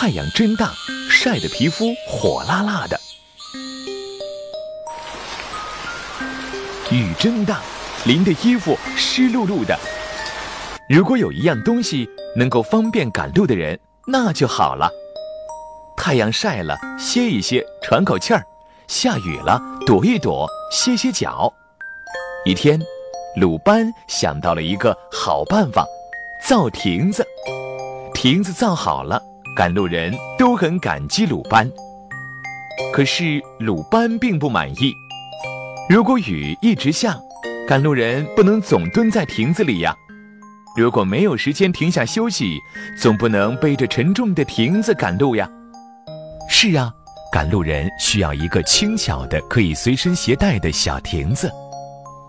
太阳真大，晒得皮肤火辣辣的；雨真大，淋得衣服湿漉漉的。如果有一样东西能够方便赶路的人，那就好了。太阳晒了，歇一歇，喘口气儿；下雨了，躲一躲，歇歇脚。一天，鲁班想到了一个好办法：造亭子。亭子造好了。赶路人都很感激鲁班，可是鲁班并不满意。如果雨一直下，赶路人不能总蹲在亭子里呀。如果没有时间停下休息，总不能背着沉重的亭子赶路呀。是啊，赶路人需要一个轻巧的、可以随身携带的小亭子。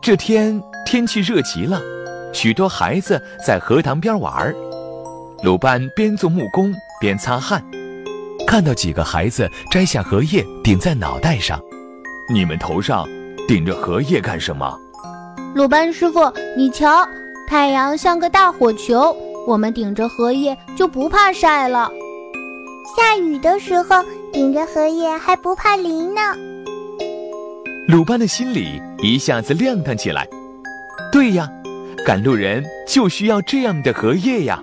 这天天气热极了，许多孩子在荷塘边玩儿。鲁班边做木工。边擦汗，看到几个孩子摘下荷叶顶在脑袋上，你们头上顶着荷叶干什么？鲁班师傅，你瞧，太阳像个大火球，我们顶着荷叶就不怕晒了。下雨的时候顶着荷叶还不怕淋呢。鲁班的心里一下子亮堂起来。对呀，赶路人就需要这样的荷叶呀。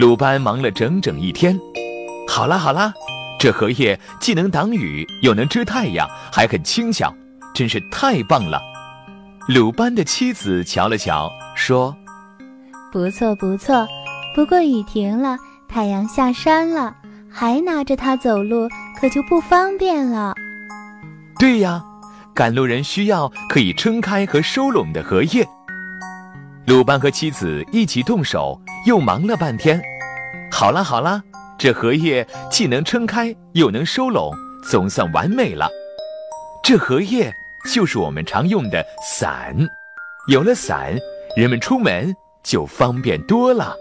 鲁班忙了整整一天，好啦好啦，这荷叶既能挡雨，又能遮太阳，还很轻巧，真是太棒了。鲁班的妻子瞧了瞧，说：“不错不错，不过雨停了，太阳下山了，还拿着它走路，可就不方便了。”对呀，赶路人需要可以撑开和收拢的荷叶。鲁班和妻子一起动手，又忙了半天。好啦好啦，这荷叶既能撑开，又能收拢，总算完美了。这荷叶就是我们常用的伞。有了伞，人们出门就方便多了。